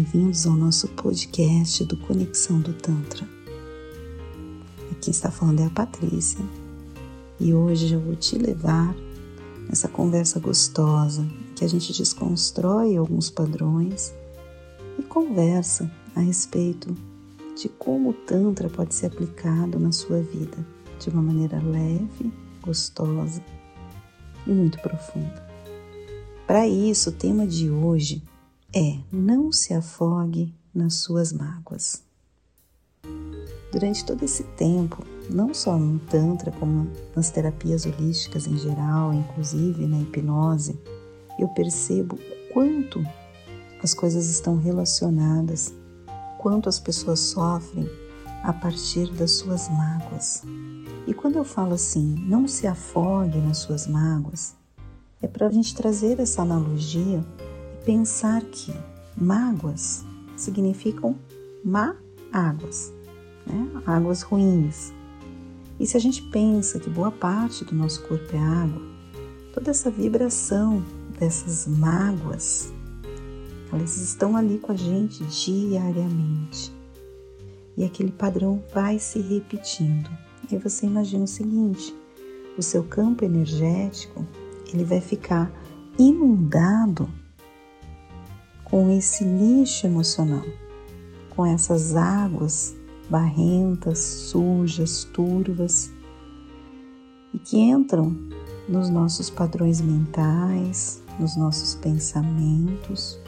bem-vindos ao nosso podcast do Conexão do Tantra. Aqui está falando é a Patrícia e hoje eu vou te levar nessa conversa gostosa que a gente desconstrói alguns padrões e conversa a respeito de como o Tantra pode ser aplicado na sua vida de uma maneira leve, gostosa e muito profunda. Para isso, o tema de hoje é não se afogue nas suas mágoas. Durante todo esse tempo, não só no Tantra, como nas terapias holísticas em geral, inclusive na hipnose, eu percebo quanto as coisas estão relacionadas, quanto as pessoas sofrem a partir das suas mágoas. E quando eu falo assim, não se afogue nas suas mágoas, é para a gente trazer essa analogia pensar que mágoas significam má águas, né? águas ruins. E se a gente pensa que boa parte do nosso corpo é água, toda essa vibração dessas mágoas, elas estão ali com a gente diariamente. E aquele padrão vai se repetindo. E você imagina o seguinte: o seu campo energético ele vai ficar inundado com esse lixo emocional, com essas águas barrentas, sujas, turvas e que entram nos nossos padrões mentais, nos nossos pensamentos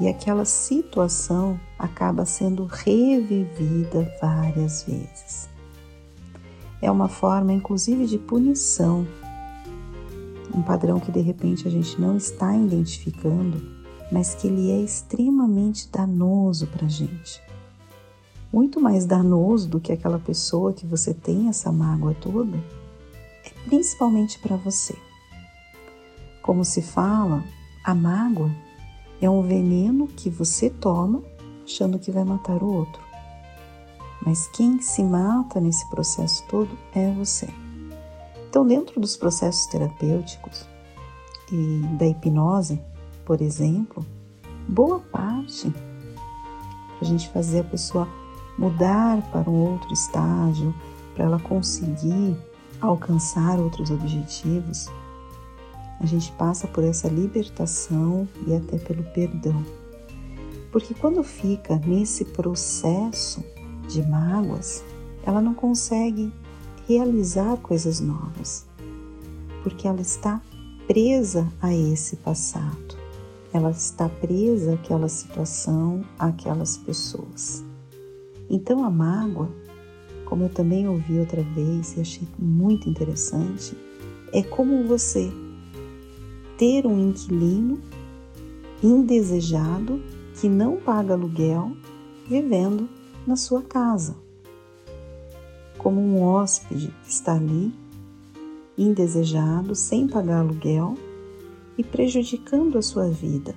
e aquela situação acaba sendo revivida várias vezes. É uma forma, inclusive, de punição, um padrão que de repente a gente não está identificando mas que ele é extremamente danoso para a gente. Muito mais danoso do que aquela pessoa que você tem essa mágoa toda, é principalmente para você. Como se fala, a mágoa é um veneno que você toma achando que vai matar o outro. Mas quem se mata nesse processo todo é você. Então, dentro dos processos terapêuticos e da hipnose, por exemplo, boa parte para a gente fazer a pessoa mudar para um outro estágio, para ela conseguir alcançar outros objetivos, a gente passa por essa libertação e até pelo perdão. Porque quando fica nesse processo de mágoas, ela não consegue realizar coisas novas, porque ela está presa a esse passado ela está presa àquela situação, àquelas pessoas. Então a mágoa, como eu também ouvi outra vez e achei muito interessante, é como você ter um inquilino indesejado que não paga aluguel vivendo na sua casa. Como um hóspede que está ali, indesejado, sem pagar aluguel, e prejudicando a sua vida,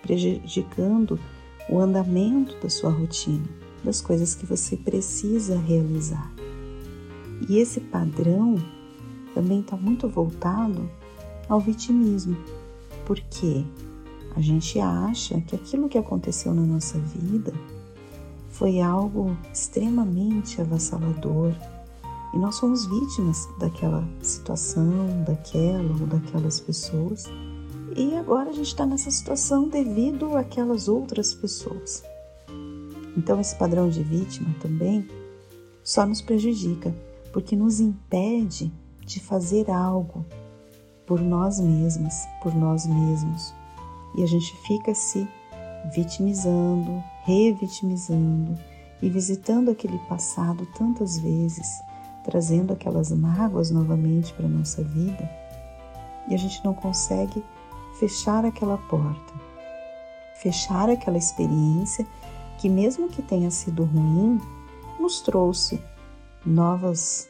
prejudicando o andamento da sua rotina, das coisas que você precisa realizar. E esse padrão também está muito voltado ao vitimismo, porque a gente acha que aquilo que aconteceu na nossa vida foi algo extremamente avassalador e nós somos vítimas daquela situação, daquela ou daquelas pessoas e agora a gente está nessa situação devido àquelas outras pessoas. Então, esse padrão de vítima também só nos prejudica, porque nos impede de fazer algo por nós mesmas, por nós mesmos. E a gente fica se vitimizando, revitimizando e visitando aquele passado tantas vezes, trazendo aquelas mágoas novamente para a nossa vida, e a gente não consegue fechar aquela porta, fechar aquela experiência que, mesmo que tenha sido ruim, nos trouxe novas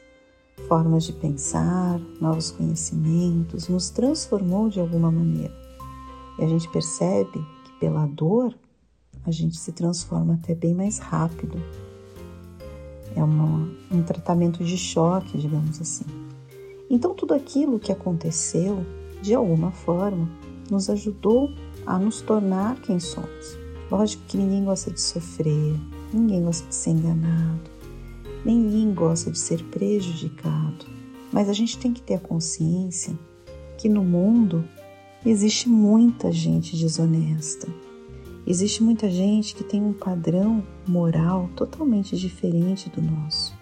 formas de pensar, novos conhecimentos, nos transformou de alguma maneira. E a gente percebe que pela dor a gente se transforma até bem mais rápido. É uma, um tratamento de choque, digamos assim. Então, tudo aquilo que aconteceu, de alguma forma, nos ajudou a nos tornar quem somos. Lógico que ninguém gosta de sofrer, ninguém gosta de ser enganado, ninguém gosta de ser prejudicado, mas a gente tem que ter a consciência que no mundo existe muita gente desonesta. Existe muita gente que tem um padrão moral totalmente diferente do nosso.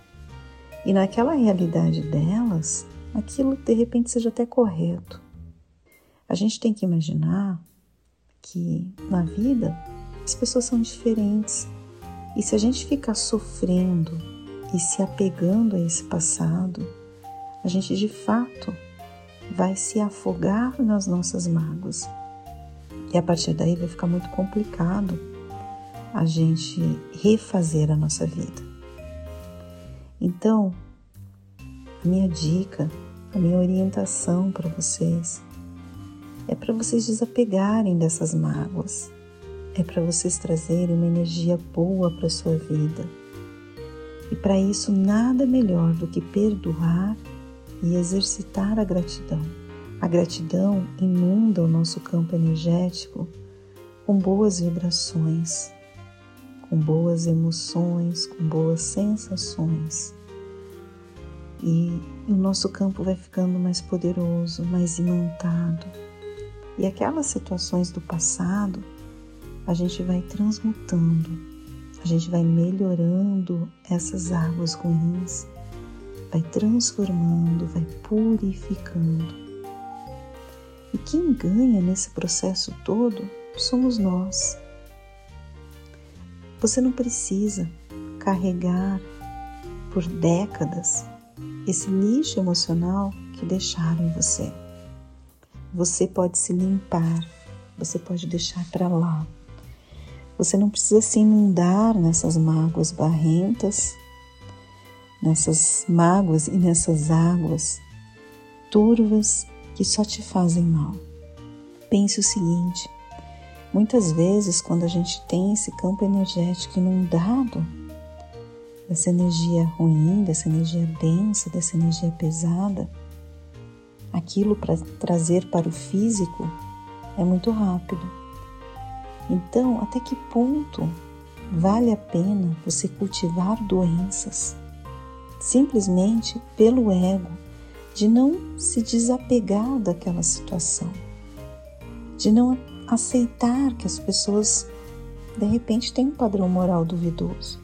E naquela realidade delas, aquilo de repente seja até correto. A gente tem que imaginar que na vida as pessoas são diferentes. E se a gente ficar sofrendo e se apegando a esse passado, a gente de fato vai se afogar nas nossas mágoas. E a partir daí vai ficar muito complicado a gente refazer a nossa vida. Então, a minha dica, a minha orientação para vocês é para vocês desapegarem dessas mágoas é para vocês trazerem uma energia boa para sua vida. E para isso nada melhor do que perdoar e exercitar a gratidão. A gratidão inunda o nosso campo energético com boas vibrações, com boas emoções, com boas sensações. E o nosso campo vai ficando mais poderoso, mais imantado. E aquelas situações do passado a gente vai transmutando, a gente vai melhorando essas águas ruins, vai transformando, vai purificando. E quem ganha nesse processo todo somos nós. Você não precisa carregar por décadas esse lixo emocional que deixaram em você. Você pode se limpar, você pode deixar para lá. Você não precisa se inundar nessas mágoas barrentas, nessas mágoas e nessas águas turvas que só te fazem mal. Pense o seguinte: muitas vezes, quando a gente tem esse campo energético inundado, dessa energia ruim, dessa energia densa, dessa energia pesada, aquilo para trazer para o físico é muito rápido. Então, até que ponto vale a pena você cultivar doenças simplesmente pelo ego de não se desapegar daquela situação, de não aceitar que as pessoas de repente têm um padrão moral duvidoso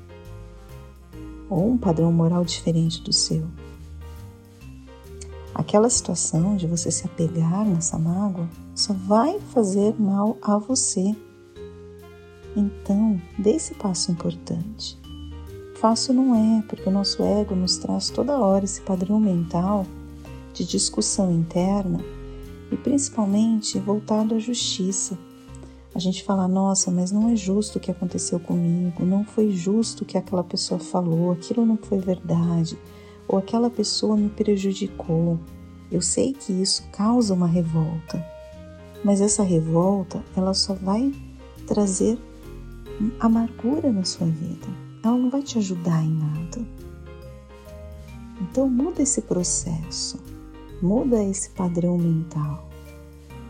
ou um padrão moral diferente do seu. Aquela situação de você se apegar nessa mágoa só vai fazer mal a você então, dê esse passo importante. Fácil não é, porque o nosso ego nos traz toda hora esse padrão mental de discussão interna e principalmente voltado à justiça. A gente fala, nossa, mas não é justo o que aconteceu comigo, não foi justo o que aquela pessoa falou, aquilo não foi verdade, ou aquela pessoa me prejudicou. Eu sei que isso causa uma revolta, mas essa revolta ela só vai trazer amargura na sua vida. Ela não vai te ajudar em nada. Então muda esse processo, muda esse padrão mental.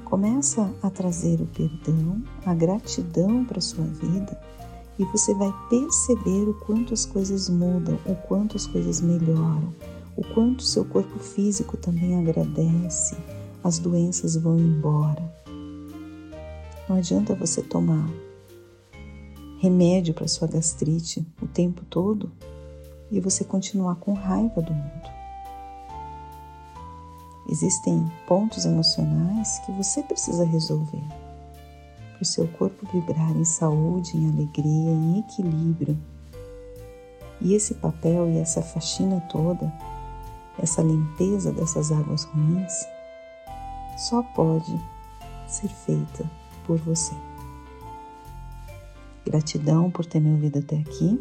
Começa a trazer o perdão, a gratidão para sua vida e você vai perceber o quanto as coisas mudam, o quanto as coisas melhoram, o quanto seu corpo físico também agradece, as doenças vão embora. Não adianta você tomar remédio para sua gastrite o tempo todo e você continuar com raiva do mundo. Existem pontos emocionais que você precisa resolver para o seu corpo vibrar em saúde, em alegria, em equilíbrio. E esse papel e essa faxina toda, essa limpeza dessas águas ruins, só pode ser feita por você. Gratidão por ter me ouvido até aqui.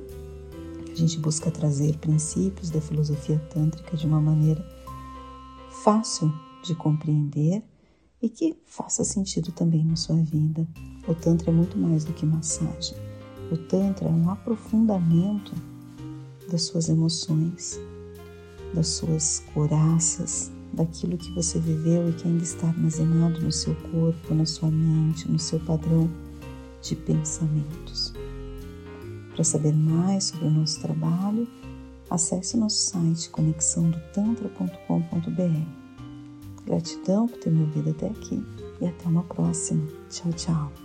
A gente busca trazer princípios da filosofia tântrica de uma maneira fácil de compreender e que faça sentido também na sua vida. O Tantra é muito mais do que massagem. O Tantra é um aprofundamento das suas emoções, das suas coraças, daquilo que você viveu e que ainda está armazenado no seu corpo, na sua mente, no seu padrão de pensamentos. Para saber mais sobre o nosso trabalho, acesse o nosso site conexãodotantra.com.br. Gratidão por ter me ouvido até aqui e até uma próxima. Tchau, tchau.